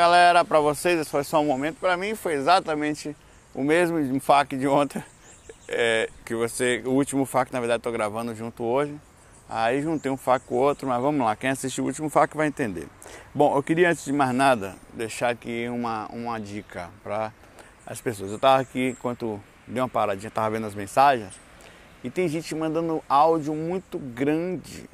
Galera, para vocês esse foi só um momento, para mim foi exatamente o mesmo FAQ de ontem, é, que você, o último FAQ na verdade estou gravando junto hoje. Aí juntei um FAQ com o outro, mas vamos lá, quem assistiu o último FAQ vai entender. Bom, eu queria antes de mais nada deixar aqui uma, uma dica para as pessoas. Eu estava aqui enquanto dei uma paradinha, estava vendo as mensagens e tem gente mandando áudio muito grande,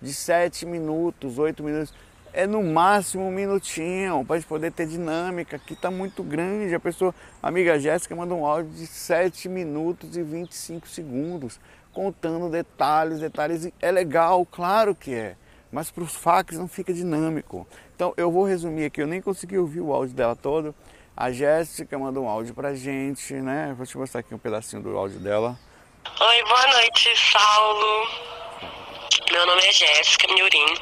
de 7 minutos, 8 minutos é no máximo um minutinho para gente poder ter dinâmica. Aqui está muito grande. A pessoa, amiga Jéssica, manda um áudio de 7 minutos e 25 segundos, contando detalhes, detalhes. É legal, claro que é, mas para os fax não fica dinâmico. Então eu vou resumir aqui, eu nem consegui ouvir o áudio dela todo. A Jéssica mandou um áudio pra gente, né? Vou te mostrar aqui um pedacinho do áudio dela. Oi, boa noite, Saulo. Meu nome é Jéssica Miurim,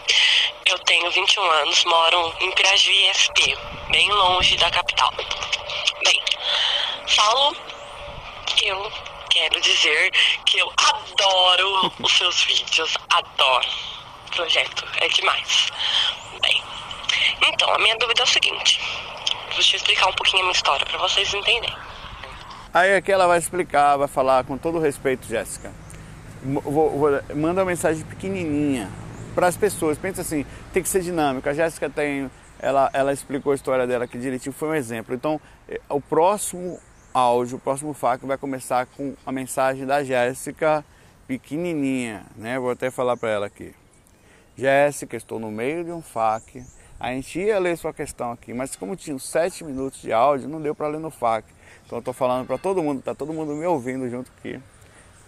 eu tenho 21 anos, moro em Pirajuí, SP, bem longe da capital. Bem, falo, eu quero dizer que eu adoro os seus vídeos, adoro. O projeto é demais. Bem, então, a minha dúvida é o seguinte, vou te explicar um pouquinho a minha história para vocês entenderem. Aí aqui ela vai explicar, vai falar com todo respeito, Jéssica vou, vou, manda uma mensagem pequenininha para as pessoas. Pensa assim, tem que ser dinâmico. A Jéssica tem, ela, ela explicou a história dela aqui direitinho, foi um exemplo. Então, eh, o próximo áudio, o próximo FAQ vai começar com a mensagem da Jéssica pequenininha, né? Vou até falar para ela aqui. Jéssica, estou no meio de um FAQ. A gente ia ler sua questão aqui, mas como tinha sete minutos de áudio, não deu para ler no FAQ. Então eu estou falando para todo mundo, tá todo mundo me ouvindo junto aqui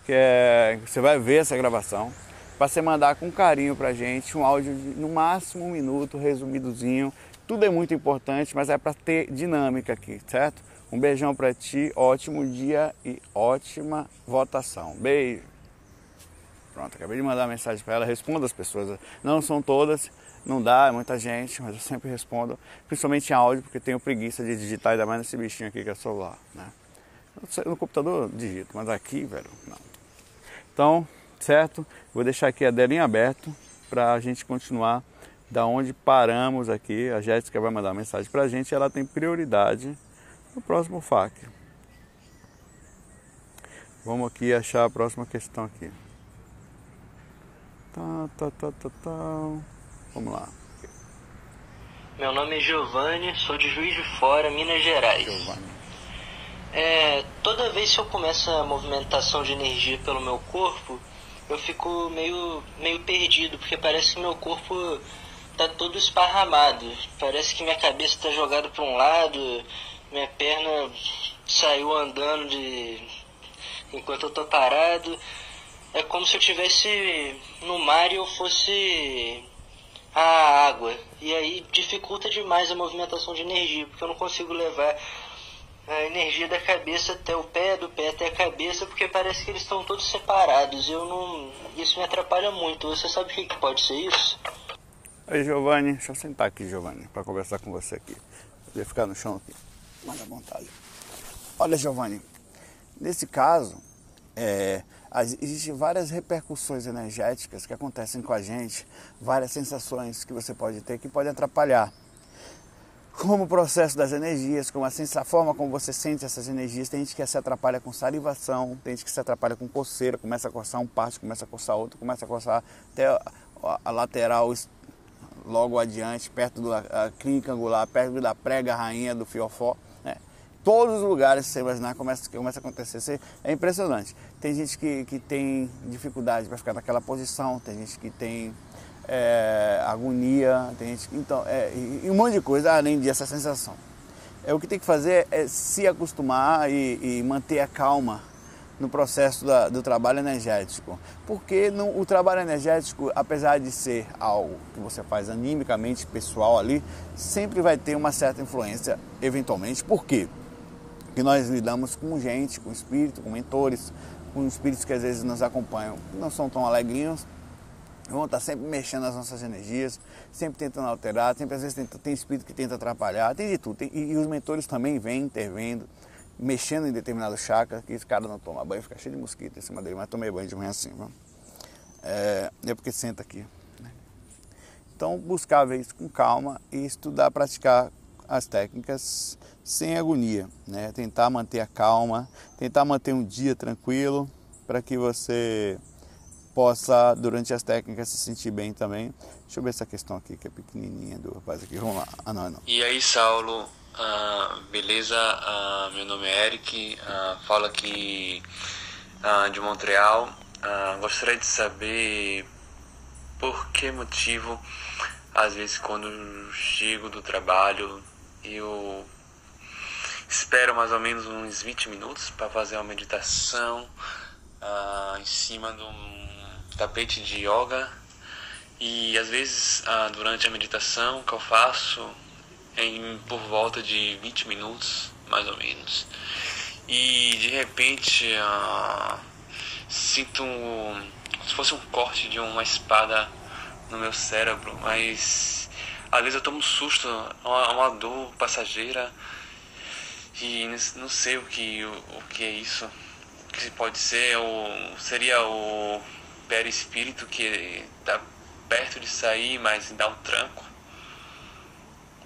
que é, você vai ver essa gravação, para você mandar com carinho para gente um áudio de no máximo um minuto, resumidozinho. Tudo é muito importante, mas é para ter dinâmica aqui, certo? Um beijão para ti, ótimo dia e ótima votação. Beijo. Pronto, acabei de mandar mensagem para ela, responda as pessoas. Não são todas, não dá, é muita gente, mas eu sempre respondo, principalmente em áudio, porque tenho preguiça de digitar, ainda mais nesse bichinho aqui que é celular, né? No computador digito, mas aqui, velho, não. Então, certo? Vou deixar aqui a delinha aberto para a gente continuar da onde paramos aqui. A Jéssica vai mandar uma mensagem para a gente. Ela tem prioridade no próximo FAQ. Vamos aqui achar a próxima questão aqui. Tá, tá, tá, tá, tá. Vamos lá. Meu nome é Giovanni, sou de Juiz de Fora, Minas Gerais. Giovanni. É, toda vez que eu começo a movimentação de energia pelo meu corpo, eu fico meio, meio perdido, porque parece que meu corpo tá todo esparramado. Parece que minha cabeça está jogada para um lado, minha perna saiu andando de enquanto eu tô parado. É como se eu tivesse no mar e eu fosse a água. E aí dificulta demais a movimentação de energia, porque eu não consigo levar a energia da cabeça até o pé, do pé até a cabeça, porque parece que eles estão todos separados. Eu não, isso me atrapalha muito. Você sabe o que, pode ser isso? Oi, Giovanni, deixa eu sentar aqui, Giovanni, para conversar com você aqui. Ia ficar no chão aqui, mais à vontade. Olha, Giovanni, nesse caso, é, existem várias repercussões energéticas que acontecem com a gente, várias sensações que você pode ter que podem atrapalhar como o processo das energias, como a, a forma como você sente essas energias. Tem gente que se atrapalha com salivação, tem gente que se atrapalha com coceira, começa a coçar um parte, começa a coçar outro, começa a coçar até a, a lateral logo adiante, perto da clínica angular, perto da prega rainha do fiofó. Né? Todos os lugares que você imaginar começa, começa a acontecer. É impressionante. Tem gente que, que tem dificuldade para ficar naquela posição, tem gente que tem é, agonia, tem gente, então, é, e um monte de coisa além dessa sensação. É, o que tem que fazer é se acostumar e, e manter a calma no processo da, do trabalho energético. Porque o trabalho energético, apesar de ser algo que você faz animicamente, pessoal ali, sempre vai ter uma certa influência eventualmente. Por quê? Porque nós lidamos com gente, com espírito, com mentores, com espíritos que às vezes nos acompanham, não são tão alegrinhos, vão estar sempre mexendo nas nossas energias, sempre tentando alterar, sempre às vezes tem, tem espírito que tenta atrapalhar, tem de tudo. Tem, e, e, os mentores também vêm intervendo, mexendo em determinado chakra, que esse cara não toma banho, fica cheio de mosquito em cima dele, mas tomei banho de manhã assim. É, é porque senta aqui. Né? Então, buscar ver isso com calma e estudar, praticar as técnicas sem agonia, né? Tentar manter a calma, tentar manter um dia tranquilo para que você possa, durante as técnicas, se sentir bem também. Deixa eu ver essa questão aqui, que é pequenininha do rapaz aqui. Vamos lá. Ah, não, não. E aí, Saulo, ah, beleza? Ah, meu nome é Eric, ah, falo aqui de Montreal. Gostaria de saber por que motivo, às vezes, quando chego do trabalho, eu espero mais ou menos uns 20 minutos para fazer uma meditação ah, em cima de um tapete de yoga. E às vezes ah, durante a meditação que eu faço em por volta de 20 minutos mais ou menos. E de repente ah, sinto um, como se fosse um corte de uma espada no meu cérebro mas às vezes eu tomo um susto uma, uma dor passageira. E não sei o que o, o que é isso. Que pode ser ou seria o perispírito que está perto de sair, mas dá um tranco.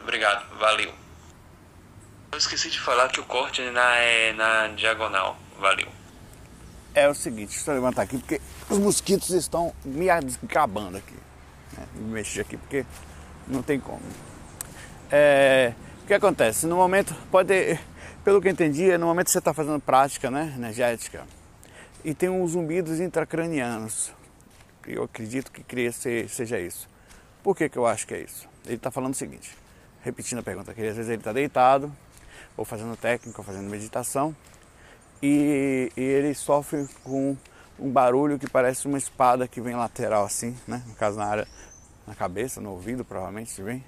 Obrigado, valeu. Eu esqueci de falar que o corte é na, é na diagonal. Valeu. É o seguinte, deixa eu levantar aqui porque os mosquitos estão me acabando aqui. Né? Me mexer aqui porque não tem como. É, o que acontece? No momento, pode, pelo que eu entendi, no momento que você está fazendo prática né, energética, e tem uns zumbidos intracranianos. Eu acredito que queria ser, seja isso. Por que, que eu acho que é isso? Ele está falando o seguinte, repetindo a pergunta, que às vezes ele está deitado, ou fazendo técnica, ou fazendo meditação, e, e, ele sofre com um barulho que parece uma espada que vem lateral assim, né? No caso na área, na cabeça, no ouvido, provavelmente, se vem.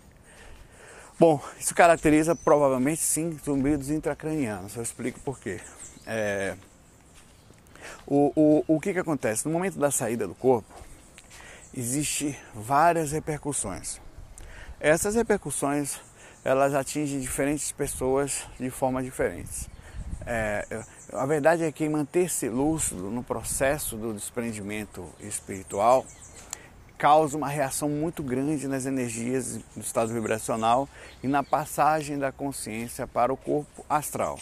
Bom, isso caracteriza provavelmente sim zumbidos intracranianos. Eu explico por quê. É, o, o, o que, que acontece? No momento da saída do corpo, existe várias repercussões. Essas repercussões elas atingem diferentes pessoas de formas diferentes. É, a verdade é que manter-se lúcido no processo do desprendimento espiritual causa uma reação muito grande nas energias do estado vibracional e na passagem da consciência para o corpo astral.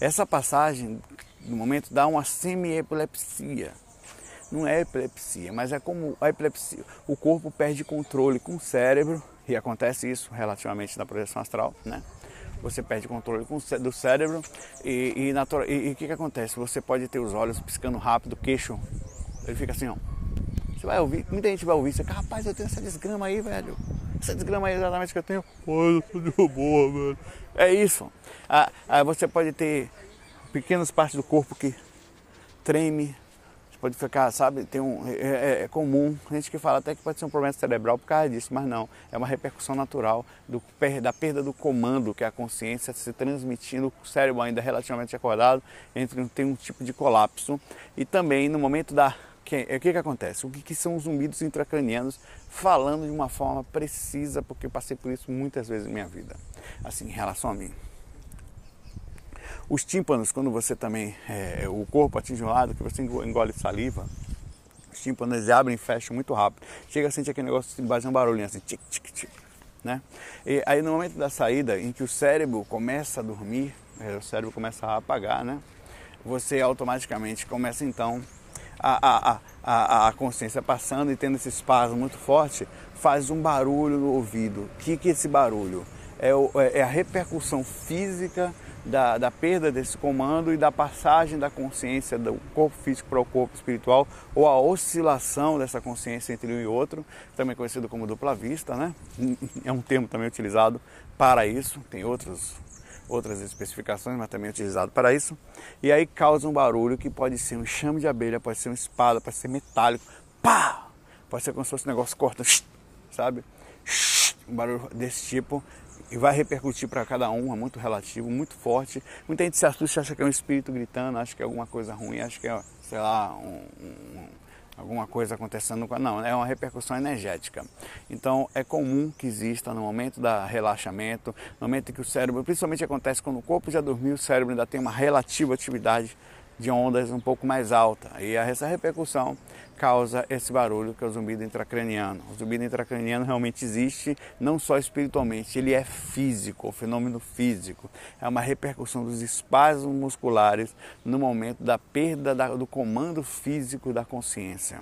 Essa passagem no momento dá uma semi-epilepsia. Não é epilepsia, mas é como a epilepsia. O corpo perde controle com o cérebro, e acontece isso relativamente na projeção astral, né? Você perde controle do cérebro e, e o que, que acontece? Você pode ter os olhos piscando rápido, o queixo, ele fica assim, ó. Você vai ouvir, muita gente vai ouvir, você fica, rapaz, eu tenho essa desgrama aí, velho. Essa desgrama aí é exatamente que eu tenho. Pô, eu sou de boa, velho. É isso. Ah, ah, você pode ter pequenas partes do corpo que treme, pode ficar, sabe, tem um, é, é, é, comum, gente que fala até que pode ser um problema cerebral por causa disso, mas não, é uma repercussão natural do, da perda do comando, que é a consciência se transmitindo, o cérebro ainda relativamente acordado, entre tem um tipo de colapso, e também no momento da, que, o que que acontece? O que, que são os zumbidos intracranianos falando de uma forma precisa, porque eu passei por isso muitas vezes na minha vida, assim, em relação a mim. Os tímpanos, quando você também, é, o corpo atinge um lado, que você engole saliva, os tímpanos abrem e fecham muito rápido. Chega a sentir aquele negócio de fazer um barulhinho assim, tic, tic, tic. Né? E aí no momento da saída, em que o cérebro começa a dormir, é, o cérebro começa a apagar, né? Você automaticamente começa então a, a, a, a consciência passando e tendo esse espasmo muito forte, faz um barulho no ouvido. O que, que é esse barulho? É, o, é, é a repercussão física da, da, perda desse comando e da passagem da consciência do corpo físico para o corpo espiritual, ou a oscilação dessa consciência entre um e outro, também conhecido como dupla vista, né? É um termo também utilizado para isso, tem outros, outras especificações, mas também é utilizado para isso. E aí causa um barulho que pode ser um chame de abelha, pode ser uma espada, pode ser metálico, pá! Pode ser como se fosse um negócio corta, sabe? Um barulho desse tipo e vai repercutir para cada um, é muito relativo, muito forte. Muita gente se assusta, acha que é um espírito gritando, acha que é alguma coisa ruim, acha que é, sei lá, um, um, alguma coisa acontecendo. Não, é uma repercussão energética. Então é comum que exista no momento da relaxamento, no momento em que o cérebro, principalmente acontece quando o corpo já dormiu, o cérebro ainda tem uma relativa atividade de ondas um pouco mais alta. E essa repercussão causa esse barulho que é o zumbido intracraniano. O zumbido intracraniano realmente existe, não só espiritualmente, ele é físico, o fenômeno físico. É uma repercussão dos espasmos musculares no momento da perda do comando físico da consciência.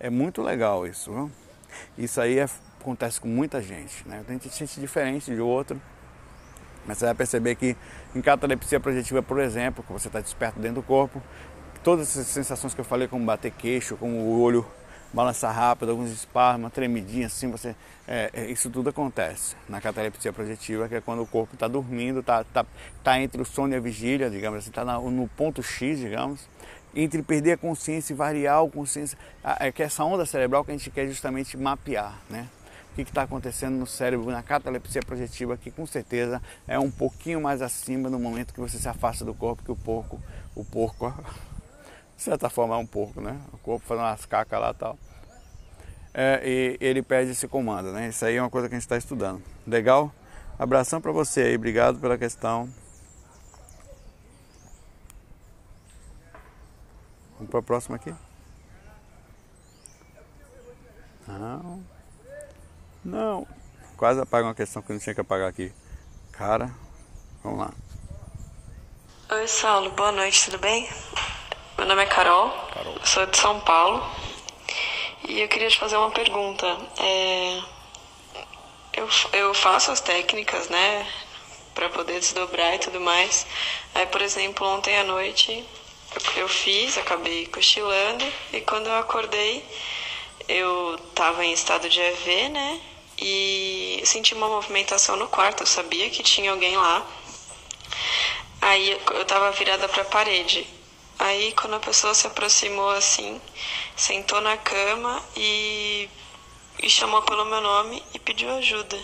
É muito legal isso. Viu? Isso aí é, acontece com muita gente. Né? Tem gente diferente de outro. Mas você vai perceber que em catalepsia projetiva, por exemplo, que você está desperto dentro do corpo, todas essas sensações que eu falei, como bater queixo, como o olho balançar rápido, alguns espasmos, uma tremidinha assim, você, é, é, isso tudo acontece na catalepsia projetiva, que é quando o corpo está dormindo, está tá, tá entre o sono e a vigília, digamos assim, está no ponto X, digamos, entre perder a consciência e variar a consciência, é que essa onda cerebral que a gente quer justamente mapear, né? O que está acontecendo no cérebro, na catalepsia projetiva, que com certeza é um pouquinho mais acima no momento que você se afasta do corpo, que o porco, o porco de certa forma é um porco, né? O corpo fazendo umas cacas lá e tal. É, e ele perde esse comando, né? Isso aí é uma coisa que a gente está estudando. Legal? Abração para você aí, obrigado pela questão. Vamos para a próxima aqui? Não. Não. Quase apaga uma questão que não tinha que apagar aqui. Cara, vamos lá. Oi, Saulo. Boa noite, tudo bem? Meu nome é Carol, Carol. sou de São Paulo e eu queria te fazer uma pergunta. É, eu, eu faço as técnicas, né, para poder desdobrar e tudo mais. Aí, por exemplo, ontem à noite eu, eu fiz, acabei cochilando e quando eu acordei eu estava em estado de EV, né, e senti uma movimentação no quarto. Eu sabia que tinha alguém lá. Aí eu estava virada para a parede. Aí, quando a pessoa se aproximou assim, sentou na cama e, e chamou pelo meu nome e pediu ajuda.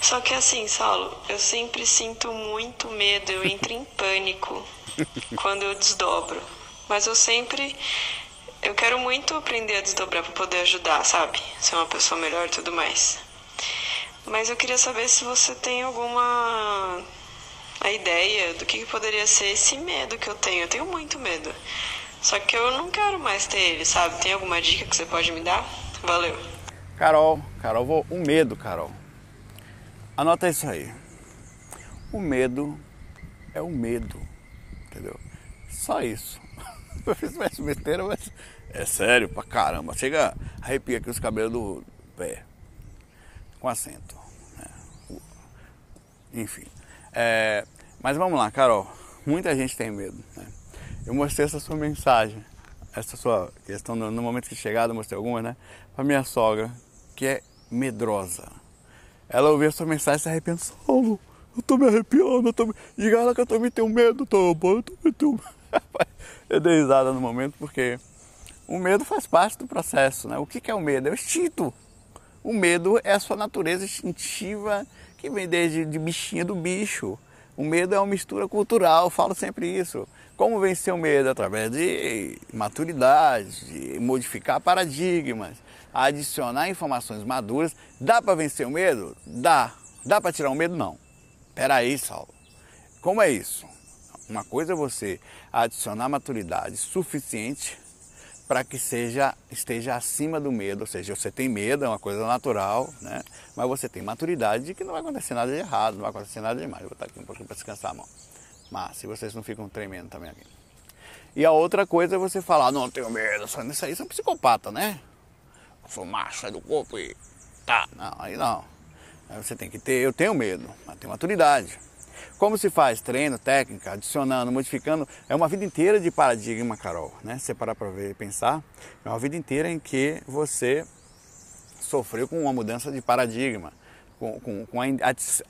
Só que assim, Saulo, eu sempre sinto muito medo, eu entro em pânico quando eu desdobro. Mas eu sempre. Eu quero muito aprender a desdobrar para poder ajudar, sabe? Ser uma pessoa melhor e tudo mais. Mas eu queria saber se você tem alguma a ideia do que poderia ser esse medo que eu tenho. Eu tenho muito medo. Só que eu não quero mais ter ele, sabe? Tem alguma dica que você pode me dar? Valeu. Carol, Carol, vou, o medo, Carol. Anota isso aí. O medo é o medo, entendeu? Só isso. Eu fiz mais besteira, mas é sério pra caramba. Chega, arrepia aqui os cabelos do pé. Com acento. Né? Enfim. É, mas vamos lá, Carol. Muita gente tem medo. Né? Eu mostrei essa sua mensagem, essa sua questão no, no momento que chegada, mostrei algumas, né? Para minha sogra, que é medrosa. Ela ouviu a sua mensagem e se arrependeu. Saulo, eu tô me arrepiando, eu tô me... Diga ela que eu também tenho medo, tô, eu também tenho medo. eu dei risada no momento porque o medo faz parte do processo, né? O que, que é o medo? É o instinto. O medo é a sua natureza instintiva que vem desde de bichinha do bicho. O medo é uma mistura cultural, eu falo sempre isso. Como vencer o medo? Através de maturidade, de modificar paradigmas, adicionar informações maduras. Dá para vencer o medo? Dá. Dá para tirar o medo? Não. Peraí, Saulo. Como é isso? Uma coisa é você adicionar maturidade suficiente para que seja, esteja acima do medo, ou seja, você tem medo, é uma coisa natural, né? mas você tem maturidade de que não vai acontecer nada de errado, não vai acontecer nada de mais. vou botar aqui um pouquinho para descansar a mão. Mas se vocês não ficam tremendo também aqui. E a outra coisa é você falar, não tenho medo, só nisso aí, é um psicopata, né? Sou macho, é do corpo e tá. Não, aí não. Aí você tem que ter, eu tenho medo, mas tenho maturidade. Como se faz? Treino, técnica, adicionando, modificando. É uma vida inteira de paradigma, Carol. Né? Se parar para ver e pensar, é uma vida inteira em que você sofreu com uma mudança de paradigma, com, com, com a,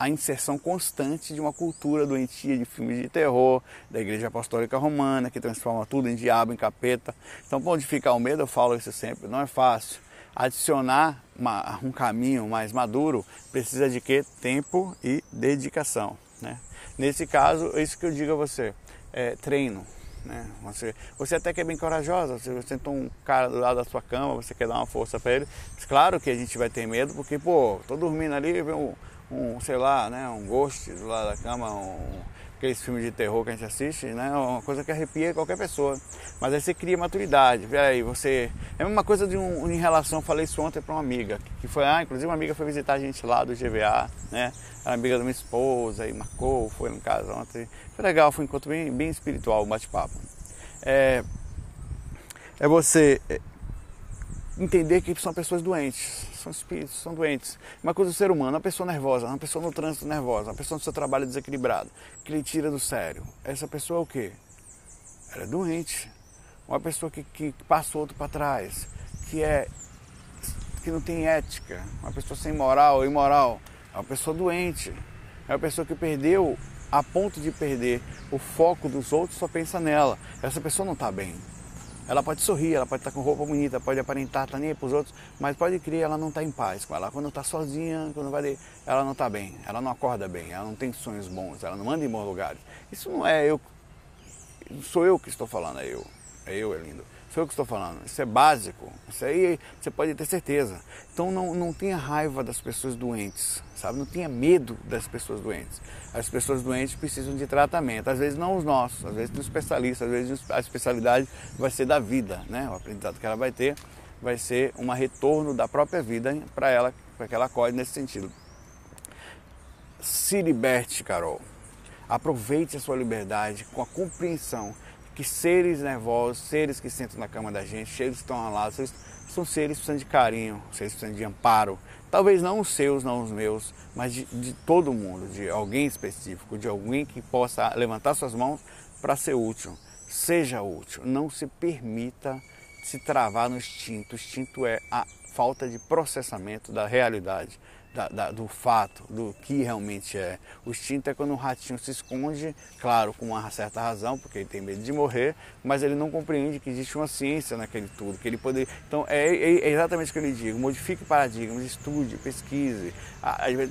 a, inserção constante de uma cultura doentia de filmes de terror, da Igreja Apostólica Romana, que transforma tudo em diabo, em capeta. Então, modificar o medo, eu falo isso sempre, não é fácil. Adicionar uma, um caminho mais maduro precisa de quê? Tempo e dedicação. Né? Nesse caso, é isso que eu digo a você, é treino. Né? Você, você até que é bem corajosa, você senta um cara do lado da sua cama, você quer dar uma força para ele. Mas claro que a gente vai ter medo, porque, pô, tô dormindo ali, vem um, um sei lá, né, um ghost do lado da cama, um, aqueles filmes de terror que a gente assiste, né? É uma coisa que arrepia qualquer pessoa. Mas aí você cria maturidade. Aí você. É a mesma coisa de um, em relação, falei isso ontem para uma amiga, que foi, ah, inclusive uma amiga foi visitar a gente lá do GVA, né? Era amiga da minha esposa, e marcou, foi no caso ontem. Foi legal, foi um encontro bem, bem espiritual, um bate-papo. É, é você entender que são pessoas doentes, são espíritos, são doentes. Uma coisa do ser humano, uma pessoa nervosa, uma pessoa no trânsito nervosa, uma pessoa no seu trabalho desequilibrado, que lhe tira do sério. Essa pessoa é o quê? Ela é doente. Uma pessoa que, que passa o outro para trás, que é que não tem ética, uma pessoa sem moral, imoral, é uma pessoa doente. É uma pessoa que perdeu a ponto de perder o foco dos outros, só pensa nela. Essa pessoa não está bem. Ela pode sorrir, ela pode estar com roupa bonita, pode aparentar, tá nem para os outros, mas pode crer, ela não está em paz com ela. Quando está sozinha, quando vai, ela não está bem, ela não acorda bem, ela não tem sonhos bons, ela não manda em bons lugares. Isso não é eu, sou eu que estou falando, é eu, é eu, é lindo. Sou eu que estou falando. Isso é básico. Isso aí você pode ter certeza. Então não, não tenha raiva das pessoas doentes, sabe? Não tenha medo das pessoas doentes. As pessoas doentes precisam de tratamento. Às vezes não os nossos, às vezes do especialista, às vezes a especialidade vai ser da vida, né? O aprendizado que ela vai ter vai ser um retorno da própria vida para ela, para que ela acorde nesse sentido. Se liberte, Carol. Aproveite a sua liberdade com a compreensão que seres nervosos, seres que sentam na cama da gente, seres que estão ao lado, são seres que precisam de carinho, seres que precisam de amparo. Talvez não os seus, não os meus, mas de, de todo mundo, de alguém específico, de alguém que possa levantar suas mãos para ser útil. Seja útil, não se permita se travar no instinto. O instinto é a falta de processamento da realidade da, da, do fato, do que realmente é. O instinto é quando um ratinho se esconde, claro, com uma certa razão, porque ele tem medo de morrer, mas ele não compreende que existe uma ciência naquele tudo, que ele poder. Então é, é, é exatamente o que eu lhe digo: modifique paradigmas, estude, pesquise.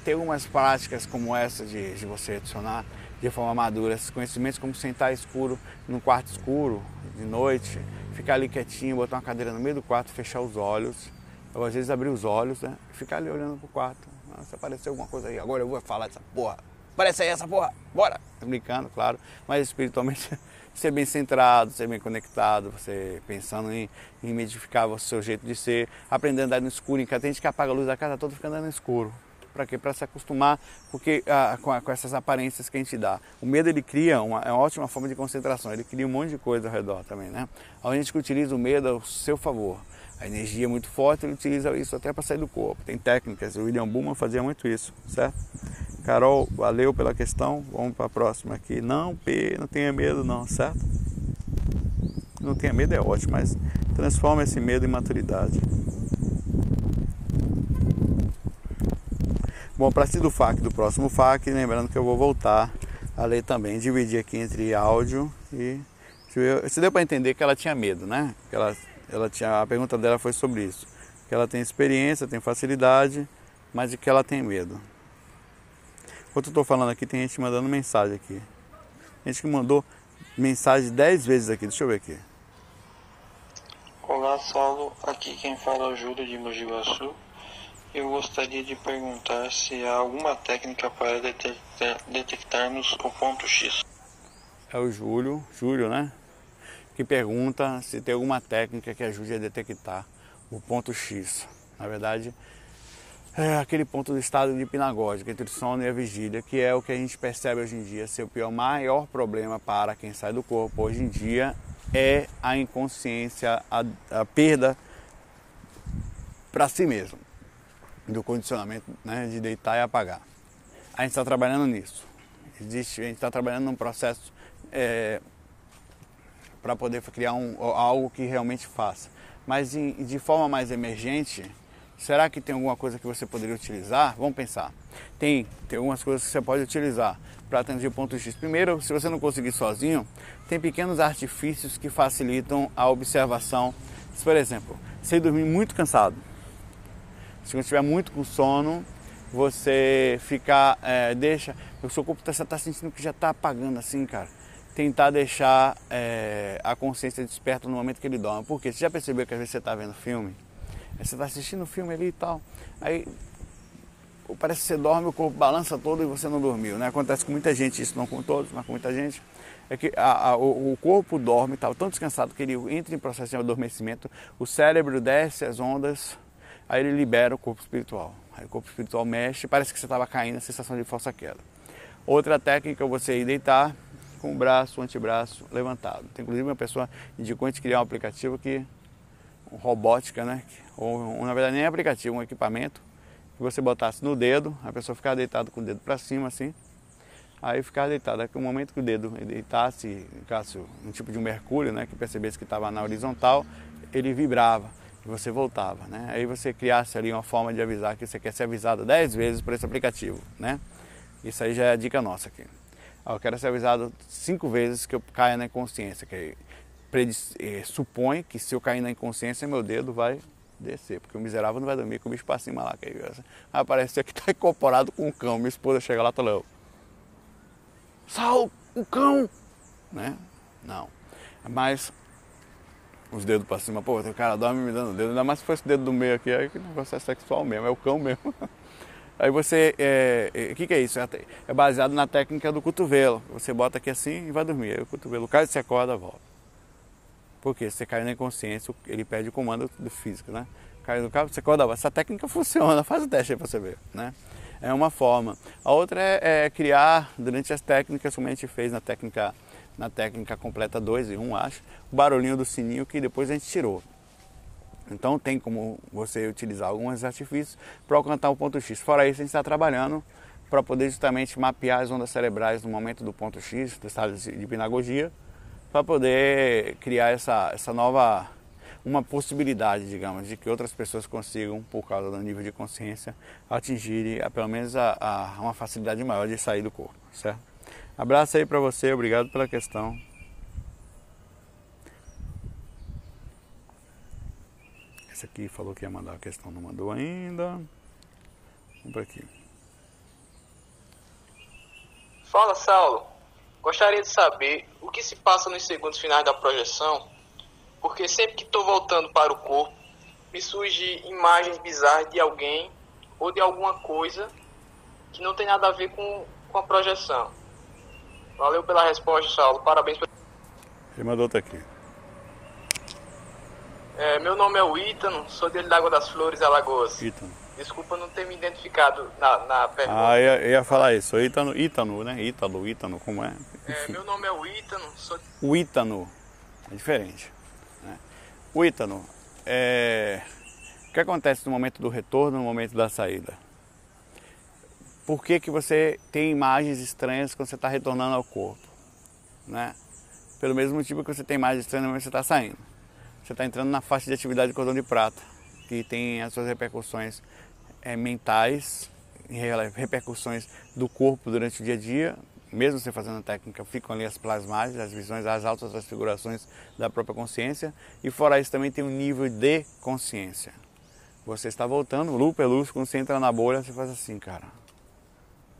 Tem algumas práticas como essa de, de você adicionar de forma madura esses conhecimentos, como sentar escuro, num quarto escuro, de noite, ficar ali quietinho, botar uma cadeira no meio do quarto, fechar os olhos eu às vezes abrir os olhos, né? E ficar ali olhando pro quarto. Se aparecer alguma coisa aí, agora eu vou falar dessa porra. Aparece aí essa porra, bora! Brincando, claro, mas espiritualmente ser bem centrado, ser bem conectado, você pensando em, em modificar o seu jeito de ser, aprendendo a andar no escuro, tem gente que apaga a luz da casa toda fica andando no escuro. Para quê? Para se acostumar porque, ah, com, com, essas aparências que a gente dá. O medo ele cria uma, é uma ótima forma de concentração, ele cria um monte de coisa ao redor também, né? A gente que utiliza o medo ao seu favor a energia é muito forte, ele utiliza isso até para sair do corpo. Tem técnicas, o William Bullman fazia muito isso, certo? Carol, valeu pela questão. Vamos para a próxima aqui. Não, P, não tenha medo não, certo? Não tenha medo é ótimo, mas transforma esse medo em maturidade. Bom, para do FAQ do próximo FAQ, lembrando que eu vou voltar a ler também, dividir aqui entre áudio e. Se deu para entender que ela tinha medo, né? Que ela ela tinha, a pergunta dela foi sobre isso. Que ela tem experiência, tem facilidade, mas de que ela tem medo. Enquanto eu estou falando aqui, tem gente mandando mensagem aqui. Gente que mandou mensagem 10 vezes aqui. Deixa eu ver aqui. Olá, Saulo. Aqui quem fala é o Júlio de Mogi Guaçu. Eu gostaria de perguntar se há alguma técnica para detectar, detectarmos o ponto X. É o Júlio, Júlio, né? Que pergunta se tem alguma técnica que ajude a detectar o ponto X. Na verdade, é aquele ponto do estado de hipnagógico entre o sono e a vigília, que é o que a gente percebe hoje em dia ser o pior, maior problema para quem sai do corpo hoje em dia é a inconsciência, a, a perda para si mesmo do condicionamento né, de deitar e apagar. A gente está trabalhando nisso. Existe, a gente está trabalhando num processo é, para poder criar um, algo que realmente faça. Mas em, de forma mais emergente, será que tem alguma coisa que você poderia utilizar? Vamos pensar. Tem, tem algumas coisas que você pode utilizar para atingir ponto X. Primeiro, se você não conseguir sozinho, tem pequenos artifícios que facilitam a observação. Por exemplo, você dormir muito cansado. Se você estiver muito com sono, você ficar, é, deixa, o seu corpo está tá sentindo que já está apagando assim, cara tentar deixar é, a consciência desperta no momento que ele dorme. Porque você já percebeu que às vezes você está vendo filme, você está assistindo o filme ali e tal, aí parece que você dorme, o corpo balança todo e você não dormiu. Né? Acontece com muita gente, isso não com todos, mas com muita gente. É que a, a, o, o, corpo dorme, está tão descansado que ele entra em processo de adormecimento, o cérebro desce as ondas, aí ele libera o corpo espiritual. Aí o corpo espiritual mexe, parece que você estava caindo, a sensação de falsa queda. Outra técnica é você ir deitar com o braço, o antebraço levantado. Tem, inclusive uma pessoa indicou a gente criar um aplicativo que robótica, né? Ou na verdade nem é aplicativo, um equipamento que você botasse no dedo, a pessoa ficava deitada com o dedo para cima assim, aí ficava deitada. No momento que o dedo deitasse, ficasse um tipo de um mercúrio, né, que percebesse que estava na horizontal, ele vibrava e você voltava, né? Aí você criasse ali uma forma de avisar que você quer ser avisado 10 vezes por esse aplicativo, né? Isso aí já é a dica nossa aqui. Eu quero ser avisado cinco vezes que eu caia na inconsciência, que é, supõe que se eu cair na inconsciência meu dedo vai descer, porque o miserável não vai dormir com o bicho pra cima lá. Que aí parece que tá incorporado com um cão. Minha esposa chega lá e fala, Sal, o cão! Né? Não. Mas os dedos pra cima, pô, o cara dorme me dando dedo, ainda mais se fosse o dedo do meio aqui, aí que negócio é sexual mesmo, é o cão mesmo. Aí você, o é, é, que, que é isso? É, é baseado na técnica do cotovelo. Você bota aqui assim e vai dormir. Aí o cotovelo cai, você acorda, volta. Porque você cai na inconsciência, ele pede o comando do físico, né? Cai no cabo, você acorda, essa técnica funciona, faz o teste aí para você ver, né? É uma forma. A outra é, é criar, durante as técnicas, como a gente fez na técnica, na técnica completa 2 e 1, um, acho, o barulhinho do sininho que depois a gente tirou. Então tem como você utilizar alguns artifícios para alcançar o ponto X. Fora isso, a gente está trabalhando para poder justamente mapear as ondas cerebrais no momento do ponto X, do estado de hipnagogia, para poder criar essa, essa nova uma possibilidade, digamos, de que outras pessoas consigam, por causa do nível de consciência, atingirem a, pelo menos a, a uma facilidade maior de sair do corpo, certo? Abraço aí para você, obrigado pela questão. Esse aqui falou que ia mandar a questão, não mandou ainda. Vamos para aqui. Fala, Saulo. Gostaria de saber o que se passa nos segundos finais da projeção, porque sempre que estou voltando para o corpo, me surgem imagens bizarras de alguém ou de alguma coisa que não tem nada a ver com, com a projeção. Valeu pela resposta, Saulo. Parabéns. Ele mandou outra aqui. É, meu nome é o Ítano, sou dele da Água das Flores, Alagoas. Ítano. Desculpa não ter me identificado na, na pergunta. Ah, eu, eu ia falar isso. Ítano, Ítano, né? Ítalo, Ítano, como é? é meu nome é o Ítano. Sou... O Ítano é diferente. Né? O Ítano é... O que acontece no momento do retorno, no momento da saída? Por que, que você tem imagens estranhas quando você está retornando ao corpo? Né? Pelo mesmo motivo que você tem imagens estranhas que você está saindo. Você está entrando na faixa de atividade de cordão de prata, que tem as suas repercussões é, mentais, repercussões do corpo durante o dia a dia, mesmo você fazendo a técnica, ficam ali as plasmagens, as visões, as altas transfigurações da própria consciência. E fora isso também tem um nível de consciência. Você está voltando, luz é luz, quando você entra na bolha, você faz assim, cara.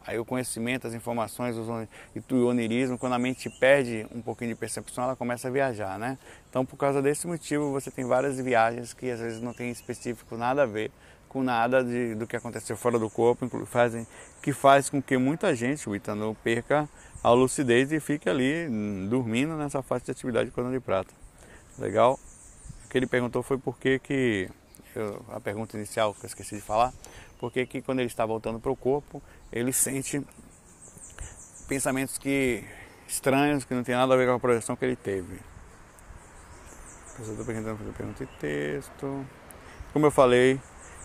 Aí o conhecimento, as informações e o onirismo, quando a mente perde um pouquinho de percepção, ela começa a viajar, né? Então, por causa desse motivo, você tem várias viagens que às vezes não tem específico nada a ver com nada de, do que aconteceu fora do corpo, fazem, que faz com que muita gente, o Itanu, perca a lucidez e fique ali hum, dormindo nessa fase de atividade de cordão de prata. Legal? O que ele perguntou foi por que que, eu, a pergunta inicial que eu esqueci de falar, por que que quando ele está voltando para o corpo, ele sente pensamentos que estranhos, que não tem nada a ver com a projeção que ele teve. Pessoa perguntando fazer pergunta e texto. Como eu falei,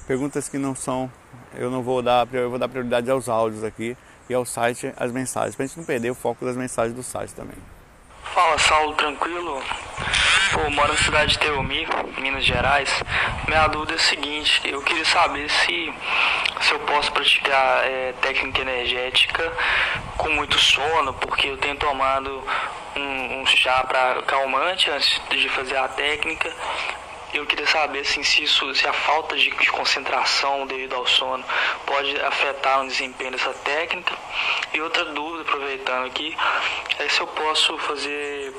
perguntas que não são, eu não vou dar, eu vou dar prioridade aos áudios aqui e ao site, as mensagens, para a gente não perder o foco das mensagens do site também. Fala Saulo, tranquilo? Pô, moro na cidade de Teomi, Minas Gerais. Minha dúvida é a seguinte, eu queria saber se, se eu posso praticar é, técnica energética com muito sono, porque eu tenho tomado um, um chá para calmante antes de fazer a técnica eu queria saber assim, se, isso, se a falta de, concentração devido ao sono pode afetar o desempenho dessa técnica. E outra dúvida, aproveitando aqui, é se eu posso fazer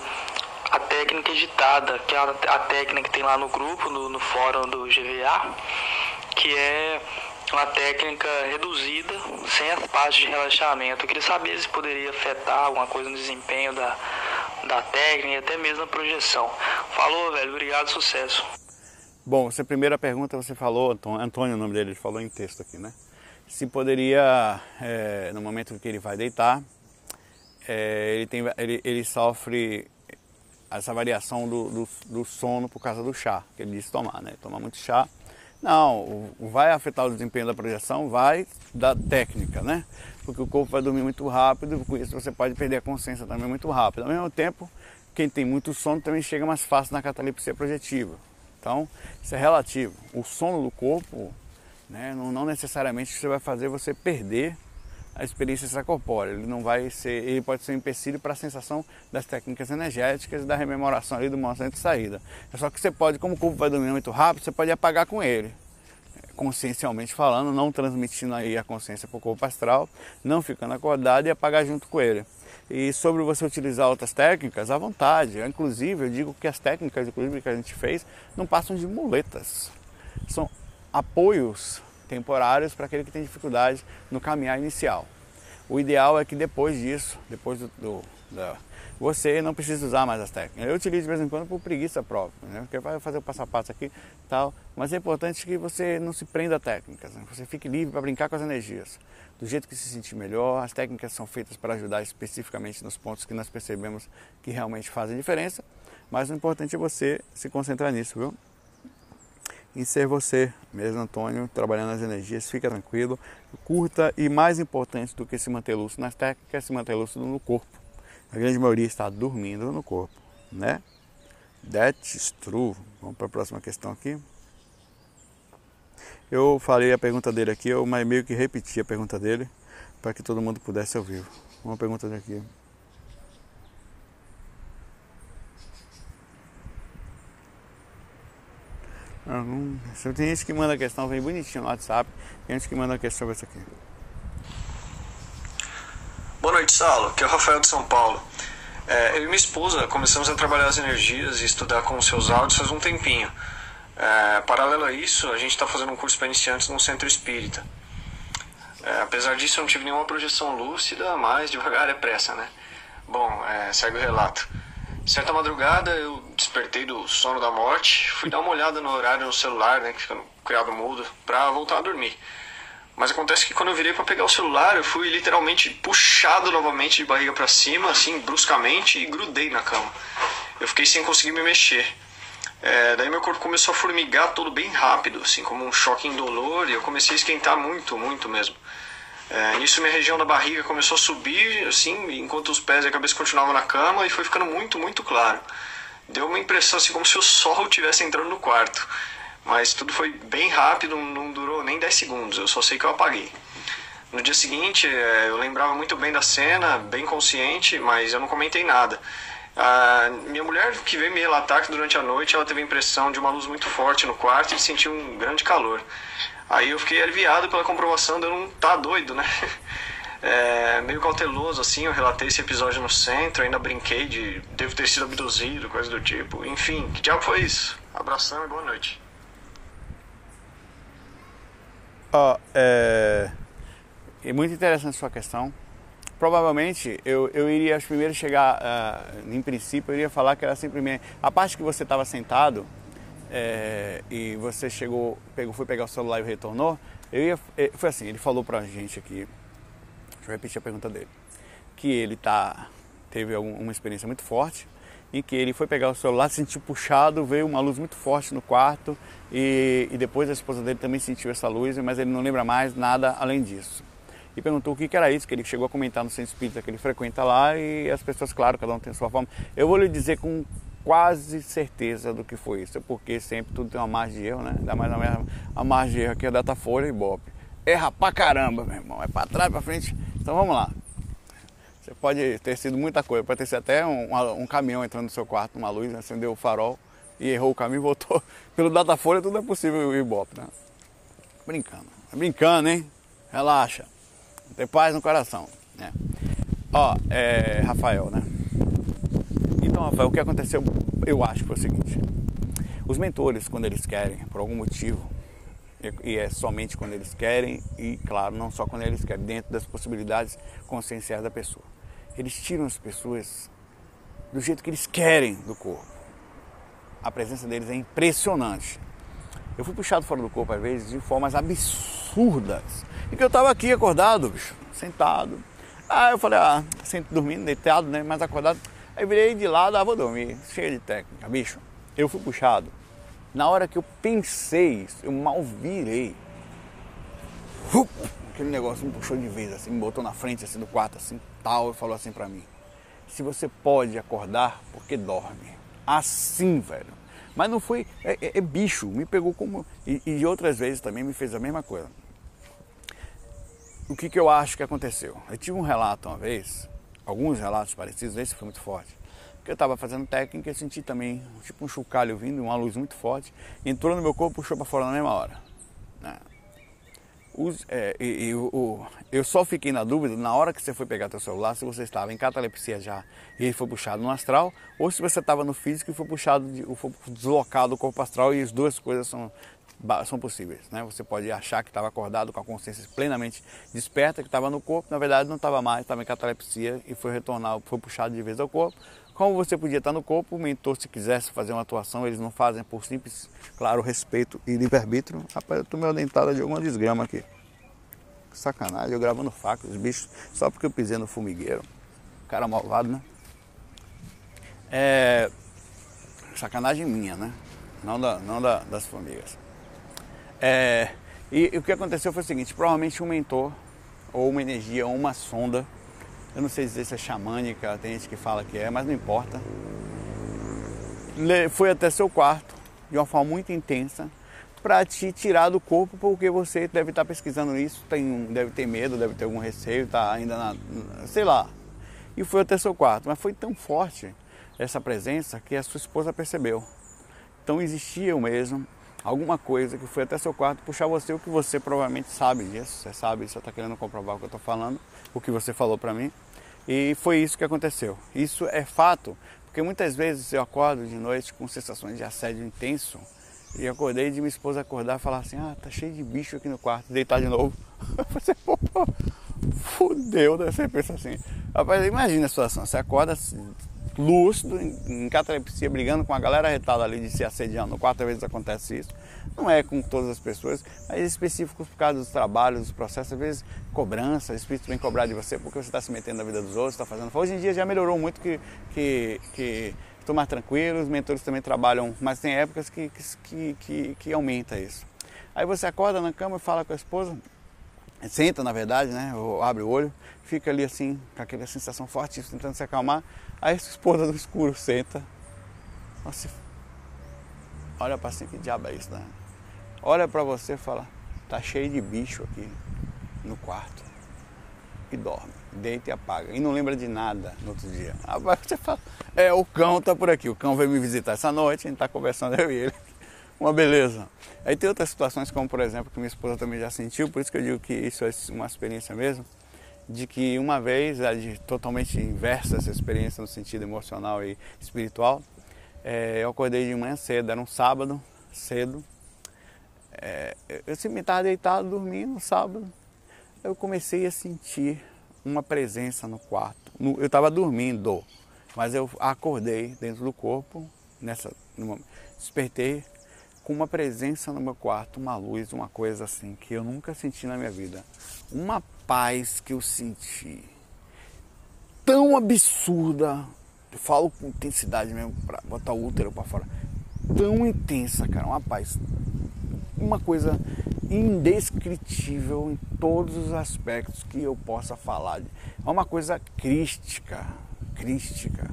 a técnica editada, que é a, técnica que tem lá no grupo, no, no fórum do GVA, que é uma técnica reduzida, sem as partes de relaxamento. Eu queria saber se poderia afetar alguma coisa no desempenho da, da técnica e até mesmo na projeção. Falou, velho. Obrigado, sucesso. Bom, você primeira pergunta você falou, Antônio, o nome dele, ele falou em texto aqui, né? Se poderia, é, no momento que ele vai deitar, é, ele, tem, ele, ele sofre essa variação do, do, do, sono por causa do chá, que ele disse tomar, né? Tomar muito chá. Não, vai afetar o desempenho da projeção, vai da técnica, né? Porque o corpo vai dormir muito rápido, com isso você pode perder a consciência também muito rápido. Ao mesmo tempo, quem tem muito sono também chega mais fácil na catalepsia projetiva. Então, isso é relativo. O sono do corpo, né, não, não necessariamente você vai fazer você perder a experiência extracorpórea. Ele não vai ser, ele pode ser um empecilho para a sensação das técnicas energéticas e da rememoração ali do movimento de saída. É só que você pode, como o corpo vai dominar muito rápido, você pode apagar com ele. Consciencialmente falando, não transmitindo aí a consciência para o corpo astral, não ficando acordado e apagar junto com ele. E sobre você utilizar outras técnicas, à vontade. Inclusive, eu digo que as técnicas inclusive, que a gente fez não passam de muletas. São apoios temporários para aquele que tem dificuldade no caminhar inicial. O ideal é que depois disso, depois do, do da, você não precisa usar mais as técnicas. Eu utilizo de vez em quando por preguiça própria, né? porque vai fazer o passo a passo aqui tal, mas é importante que você não se prenda a técnicas, né? você fique livre para brincar com as energias, do jeito que se sentir melhor. As técnicas são feitas para ajudar especificamente nos pontos que nós percebemos que realmente fazem diferença, mas o importante é você se concentrar nisso, viu? Em ser você mesmo, Antônio, trabalhando nas energias, fica tranquilo, curta e mais importante do que se manter lúcido nas técnicas, é se manter lúcido no corpo. A grande maioria está dormindo no corpo, né? That's true. Vamos para a próxima questão aqui. Eu falei a pergunta dele aqui, eu meio que repeti a pergunta dele para que todo mundo pudesse ouvir. Uma pergunta daqui. Uhum. Tem gente que manda questão, vem bonitinho no WhatsApp, tem gente que manda questão sobre isso aqui. Boa noite, Saulo. Aqui é o Rafael de São Paulo. É, eu e minha esposa começamos a trabalhar as energias e estudar com os seus áudios faz um tempinho. É, paralelo a isso, a gente está fazendo um curso para iniciantes no centro espírita. É, apesar disso, eu não tive nenhuma projeção lúcida, mas devagar é pressa, né? Bom, é, segue o relato. Certa madrugada eu despertei do sono da morte, fui dar uma olhada no horário no celular, né, que fica no criado mudo, pra voltar a dormir. Mas acontece que quando eu virei para pegar o celular, eu fui literalmente puxado novamente de barriga para cima, assim, bruscamente, e grudei na cama. Eu fiquei sem conseguir me mexer. É, daí meu corpo começou a formigar todo bem rápido, assim, como um choque indolor, e eu comecei a esquentar muito, muito mesmo. É, nisso minha região da barriga começou a subir, assim, enquanto os pés e a cabeça continuavam na cama e foi ficando muito, muito claro. Deu uma impressão assim como se o sol estivesse entrando no quarto. Mas tudo foi bem rápido, não durou nem 10 segundos, eu só sei que eu apaguei. No dia seguinte, é, eu lembrava muito bem da cena, bem consciente, mas eu não comentei nada. A minha mulher, que veio me relatar que durante a noite ela teve a impressão de uma luz muito forte no quarto e sentiu um grande calor. Aí eu fiquei aliviado pela comprovação de eu não estar tá doido, né? É, meio cauteloso assim, eu relatei esse episódio no centro, ainda brinquei de devo ter sido abduzido, coisa do tipo. Enfim, que diabo foi isso? Abração e boa noite. Ó, é... é muito interessante a sua questão. Provavelmente eu, eu iria primeiro chegar, uh, em princípio, eu iria falar que era simplesmente a parte que você estava sentado é, e você chegou, pegou, foi pegar o celular e retornou, eu ia, é, foi assim, ele falou pra gente aqui, deixa eu repetir a pergunta dele, que ele tá, teve uma experiência muito forte, em que ele foi pegar o celular, se sentiu puxado, veio uma luz muito forte no quarto e, e, depois a esposa dele também sentiu essa luz, mas ele não lembra mais nada além disso. E perguntou o que, que era isso, que ele chegou a comentar no centro espírita que ele frequenta lá e as pessoas, claro, cada um tem a sua forma. Eu vou lhe dizer com quase certeza do que foi isso, porque sempre tudo tem uma margem de erro, né? Ainda mais a margem de erro aqui é Datafolha e Ibope. Erra pra caramba, meu irmão. É pra trás, pra frente. Então vamos lá. Você pode ter sido muita coisa, pode ter sido até um, um caminhão entrando no seu quarto, uma luz, acendeu o farol e errou o caminho e voltou. Pelo Datafolha tudo é possível o Ibope, né? Brincando. É brincando, hein? Relaxa. Tem paz no coração. Né? Ó, é, Rafael, né? Então, Rafael, o que aconteceu, eu acho foi o seguinte: os mentores, quando eles querem, por algum motivo, E é somente quando eles querem, e claro, não só quando eles querem, dentro das possibilidades conscienciais da pessoa. Eles tiram as pessoas do jeito que eles querem do corpo. A presença deles é impressionante. Eu fui puxado fora do corpo às vezes de formas absurdas. E que eu estava aqui acordado, bicho, sentado. Aí eu falei, ah, sento dormindo, deitado, né? Mas acordado. Aí virei de lado, ah, vou dormir, cheio de técnica, bicho. Eu fui puxado na hora que eu pensei isso, eu mal virei. aquele negócio me puxou de vez, assim, me botou na frente assim, do quarto, assim, tal, e falou assim pra mim. Se você pode acordar, porque dorme. Assim, velho. Mas não foi. É, é, é bicho, me pegou como. E, e, outras vezes também me fez a mesma coisa. O que, que eu acho que aconteceu? Eu tive um relato uma vez, alguns relatos parecidos, esse foi muito forte que eu estava fazendo técnica e senti também tipo um chocalho vindo, uma luz muito forte, entrou no meu corpo puxou para fora na mesma hora. Né? Os, é, e, e, o, eu só fiquei na dúvida na hora que você foi pegar teu celular se você estava em catalepsia já e foi puxado no astral ou se você estava no físico e foi puxado, foi deslocado do corpo astral e as duas coisas são são possíveis. Né? Você pode achar que estava acordado com a consciência plenamente desperta, que estava no corpo, na verdade não estava mais, estava em catalepsia e foi retornar, foi puxado de vez ao corpo. Como você podia estar no corpo, o mentor, se quisesse fazer uma atuação, eles não fazem por simples, claro, respeito e livre-arbítrio. Rapaz, eu tomei uma dentada de alguma desgrama aqui. Que sacanagem, eu gravando faca, os bichos, só porque eu pisei no formigueiro. Cara malvado, né? É. Sacanagem minha, né? Não, da, não da, das formigas. É, e, e, o que aconteceu foi o seguinte: provavelmente um mentor, ou uma energia, ou uma sonda, eu não sei dizer se é xamânica, tem gente que fala que é, mas não importa. Foi até seu quarto de uma forma muito intensa para te tirar do corpo, porque você deve estar pesquisando isso, tem, deve ter medo, deve ter algum receio, está ainda na. sei lá. E foi até seu quarto, mas foi tão forte essa presença que a sua esposa percebeu. Então existia mesmo alguma coisa que foi até seu quarto puxar você, o que você provavelmente sabe disso, você sabe, você está querendo comprovar o que eu estou falando, o que você falou para mim. E foi isso que aconteceu. Isso é fato, porque muitas vezes eu acordo de noite com sensações de assédio intenso e acordei de minha esposa acordar e falar assim: ah, tá cheio de bicho aqui no quarto, deitar de novo. Você, pô, fudeu, né? Você pensa assim. Rapaz, imagina a situação: você acorda assim, lúcido, em, catalepsia, brigando com a galera retada ali de se assediando. Quatro vezes acontece isso. Não é com todas as pessoas, mas específicos por causa dos trabalhos, dos processos, às vezes cobrança, o espírito vem cobrar de você porque você está se metendo na vida dos outros, está fazendo. Hoje em dia já melhorou muito que, que, que estou mais tranquilo, os mentores também trabalham, mas tem épocas que, que, que, que aumenta isso. Aí você acorda na cama e fala com a esposa, senta na verdade, né? Ou abre o olho, fica ali assim, com aquela sensação forte, tentando se acalmar. Aí a esposa do escuro senta. Você olha para assim, que diabo é isso, né? Olha para você e fala, tá cheio de bicho aqui no quarto. E dorme, deita e apaga. E não lembra de nada no outro dia. Aí você fala, é, o cão tá por aqui, o cão veio me visitar essa noite, a gente tá conversando eu e ele. Uma beleza. Aí tem outras situações, como por exemplo, que minha esposa também já sentiu, por isso que eu digo que isso é uma experiência mesmo de que uma vez, totalmente inversa essa experiência no sentido emocional e espiritual, é, eu acordei de manhã cedo, era um sábado, cedo. É, eu estava deitado, dormindo, sábado. Eu comecei a sentir uma presença no quarto. No, eu estava dormindo, mas eu acordei dentro do corpo, nessa, numa, despertei com uma presença no meu quarto, uma luz, uma coisa assim que eu nunca senti na minha vida. Uma paz que eu senti tão absurda, eu falo com intensidade mesmo para botar o útero para fora, tão intensa, cara, uma paz, uma coisa indescritível em todos os aspectos que eu possa falar. É uma coisa crística, crística,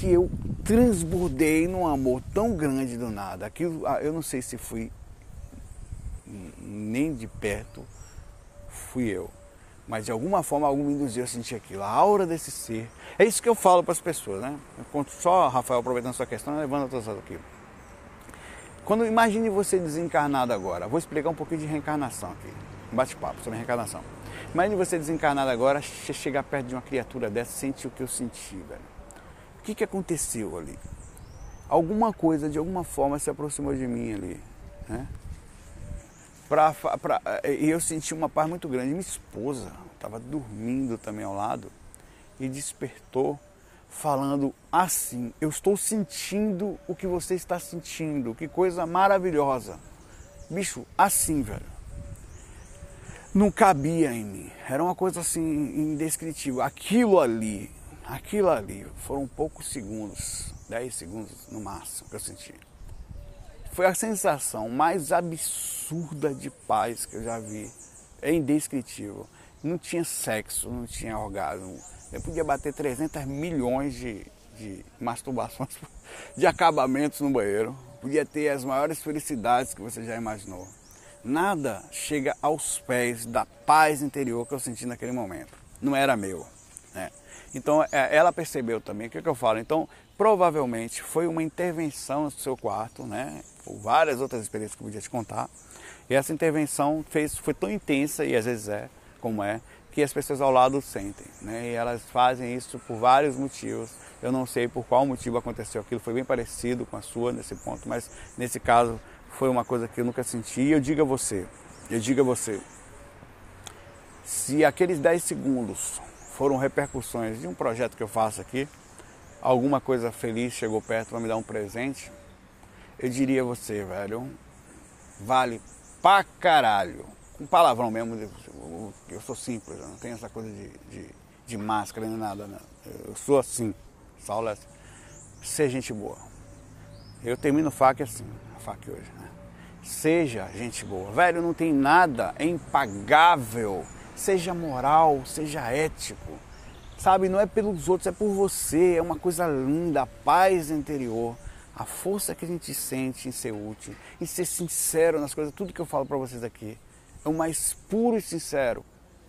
que eu transbordei num amor tão grande do nada. Aquilo, ah, eu não sei se fui nem de perto fui eu. Mas de alguma forma, algo me induziu a sentir aquilo, a aura desse ser. É isso que eu falo para as pessoas, né? Eu conto só, Rafael, aproveitando a sua questão, levando outras aqui. Quando imagine você desencarnado agora, vou explicar um pouquinho de reencarnação aqui, um bate-papo sobre reencarnação. Imagine você desencarnado agora, chegar perto de uma criatura dessa, sentir o que eu senti, velho. O que, que aconteceu ali? Alguma coisa, de alguma forma, se aproximou de mim ali, né? Pra, pra, e eu senti uma paz muito grande. Minha esposa estava dormindo também ao lado e despertou falando assim: Eu estou sentindo o que você está sentindo, que coisa maravilhosa. Bicho, assim, velho. Não cabia em mim. Era uma coisa assim indescritível. Aquilo ali, aquilo ali, foram poucos segundos, 10 segundos no máximo que eu senti. Foi a sensação mais absurda de paz que eu já vi. É indescritível. Não tinha sexo, não tinha orgasmo. Eu podia bater 300 milhões de, de masturbações, de acabamentos no banheiro. Podia ter as maiores felicidades que você já imaginou. Nada chega aos pés da paz interior que eu senti naquele momento. Não era meu. Né? Então é, ela percebeu também. O que, é que eu falo? Então provavelmente foi uma intervenção no seu quarto, né? Por várias outras experiências que eu podia te contar. E essa intervenção fez, foi tão intensa, e às vezes é, como é, que as pessoas ao lado sentem. Né? E elas fazem isso por vários motivos. Eu não sei por qual motivo aconteceu aquilo, foi bem parecido com a sua nesse ponto, mas nesse caso foi uma coisa que eu nunca senti. E eu digo a você, eu digo a você, se aqueles 10 segundos foram repercussões de um projeto que eu faço aqui, alguma coisa feliz chegou perto para me dar um presente, eu diria a você, velho, vale pra caralho. Um palavrão mesmo, eu sou simples, eu não tenho essa coisa de, de, de máscara nem nada, né? eu sou assim, Saulo é assim. Ser gente boa. Eu termino o FAC assim, a FAC hoje, né? Seja gente boa. Velho, não tem nada é impagável. Seja moral, seja ético. Sabe, não é pelos outros, é por você. É uma coisa linda, a paz interior. A força que a gente sente em ser útil, em ser sincero nas coisas, tudo que eu falo para vocês aqui. É o mais puro e sincero.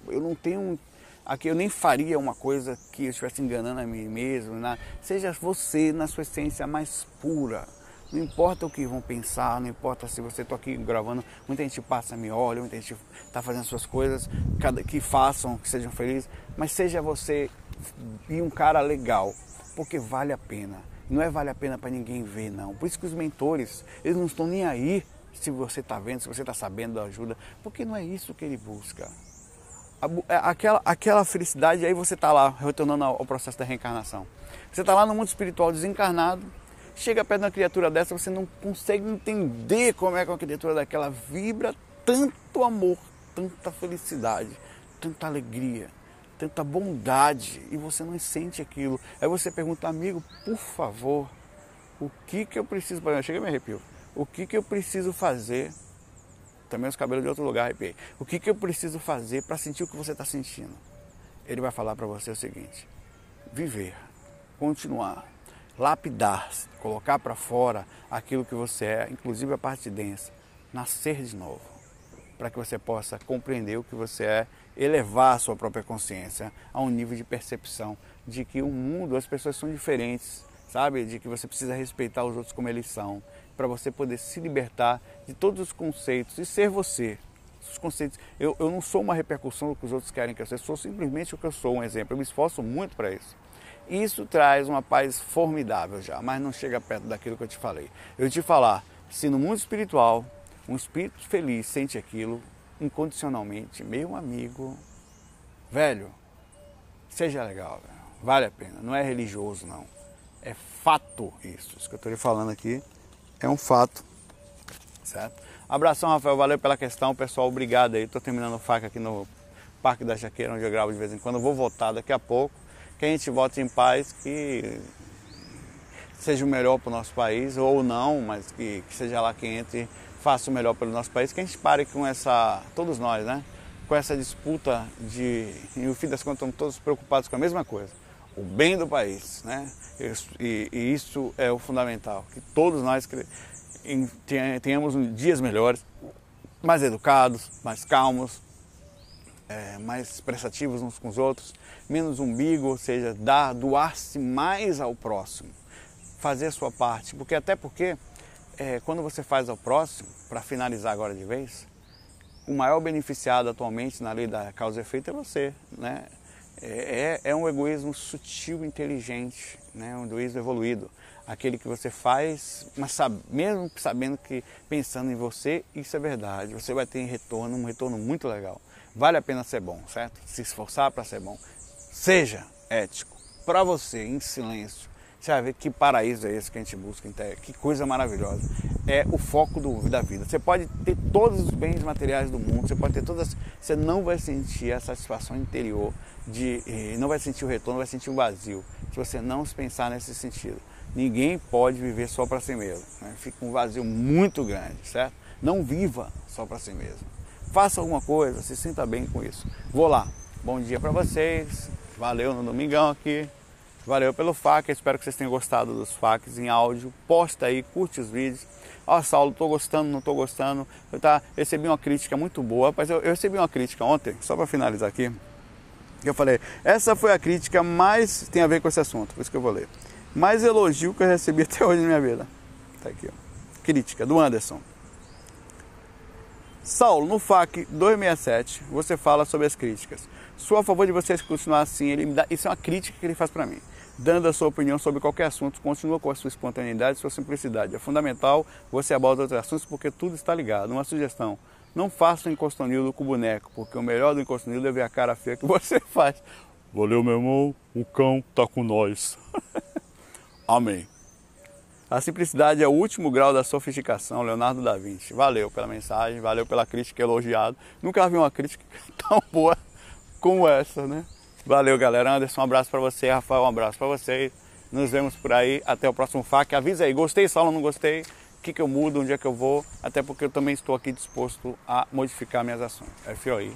Eu não tenho aqui eu nem faria uma coisa que eu estivesse enganando a mim mesmo. Né? Seja você na sua essência mais pura. Não importa o que vão pensar, não importa se você está aqui gravando, muita gente passa, me olha, muita gente está fazendo suas coisas, que façam, que sejam felizes, mas seja você e um cara legal, porque vale a pena. Não é vale a pena para ninguém ver, não. Por isso que os mentores, eles não estão nem aí se você está vendo, se você está sabendo da ajuda, porque não é isso que ele busca. É, aquela, aquela felicidade, aí você está lá, retornando ao processo da reencarnação. Você está lá no mundo espiritual desencarnado, chega perto de uma criatura dessa, você não consegue entender como é que uma criatura daquela vibra tanto amor, tanta felicidade, tanta alegria, tanta bondade, e você não sente aquilo. Aí você pergunta, amigo, por favor, o que que eu preciso para chega me arrepio. O que que eu preciso fazer? Também os cabelos de outro lugar arrepiei. O que que eu preciso fazer para sentir o que você está sentindo? Ele vai falar para você o seguinte: viver, continuar, lapidar, colocar para fora aquilo que você é, inclusive a parte densa, nascer de novo, para que você possa compreender o que você é, elevar a sua própria consciência a um nível de percepção de que o mundo, as pessoas são diferentes, sabe? De que você precisa respeitar os outros como eles são, para você poder se libertar de todos os conceitos e ser você. Os conceitos, eu, eu não sou uma repercussão do que os outros querem que eu seja, sou simplesmente o que eu sou, um exemplo. Eu me esforço muito para isso. Isso traz uma paz formidável já, mas não chega perto daquilo que eu te falei. Eu te falar, se no mundo espiritual um espírito feliz sente aquilo incondicionalmente, meu amigo, velho, seja legal, velho. vale a pena. Não é religioso, não. É fato isso. Isso que eu estou lhe falando aqui é um fato, certo? Abração, Rafael, valeu pela questão, pessoal, obrigado aí. Estou terminando o faca aqui no Parque da Jaqueira, onde eu gravo de vez em quando. vou voltar daqui a pouco que a gente vote em paz, que seja o melhor para o nosso país, ou não, mas que, que seja lá quem entre, faça o melhor pelo nosso país, que a gente pare com essa, todos nós, né? Com essa disputa de, e no fim das contas estamos todos preocupados com a mesma coisa, o bem do país, né? E, e isso é o fundamental, que todos nós tenhamos dias melhores, mais educados, mais calmos, é, mais prestativos uns com os outros, menos umbigo, ou seja, dar, doar-se mais ao próximo, fazer a sua parte, porque até porque é, quando você faz ao próximo, para finalizar agora de vez, o maior beneficiado atualmente na lei da causa e efeito é você, né? É, é, é um egoísmo sutil, inteligente, né? um egoísmo evoluído. Aquele que você faz, mas sabe, mesmo sabendo que pensando em você, isso é verdade. Você vai ter retorno, um retorno muito legal. Vale a pena ser bom, certo? Se esforçar para ser bom. Seja ético, para você, em silêncio. Você vai ver que paraíso é esse que a gente busca, que coisa maravilhosa. É o foco do, da vida. Você pode ter todos os bens materiais do mundo, você pode ter todas. Você não vai sentir a satisfação interior, de, eh, não vai sentir o retorno, vai sentir o vazio, se você não se pensar nesse sentido. Ninguém pode viver só para si mesmo. Né? Fica um vazio muito grande, certo? Não viva só para si mesmo. Faça alguma coisa, se sinta bem com isso. Vou lá. Bom dia para vocês. Valeu no domingão aqui. Valeu pelo FAQ, espero que vocês tenham gostado dos FAQs em áudio. Posta aí, curte os vídeos. Ó, oh, Saulo, tô gostando, não tô gostando. Eu tá, recebi uma crítica muito boa. Rapaz, eu, eu recebi uma crítica ontem, só para finalizar aqui. Eu falei, essa foi a crítica mais tem a ver com esse assunto, por isso que eu vou ler. Mais elogio que eu recebi até hoje na minha vida. Tá aqui, ó. Crítica do Anderson. Saulo, no FAQ 267, você fala sobre as críticas. Sou a favor de vocês continuar assim. Ele me dá, isso é uma crítica que ele faz para mim dando a sua opinião sobre qualquer assunto, continua com a sua espontaneidade e sua simplicidade. É fundamental você aborda outros assuntos porque tudo está ligado. Uma sugestão, não faça o encostonildo com o boneco, porque o melhor do encostonildo é ver a cara feia que você faz. Valeu, meu irmão, o cão tá com nós. Amém. A simplicidade é o último grau da sofisticação, Leonardo da Vinci. Valeu pela mensagem, valeu pela crítica elogiada. Nunca vi uma crítica tão boa como essa, né? Valeu, galera. Anderson, um abraço para você. Rafael, um abraço para vocês. Nos vemos por aí. Até o próximo FAQ. Avisa aí, gostei, Saulo, não gostei? O que, que eu mudo, onde é que eu vou? Até porque eu também estou aqui disposto a modificar minhas ações. FOI.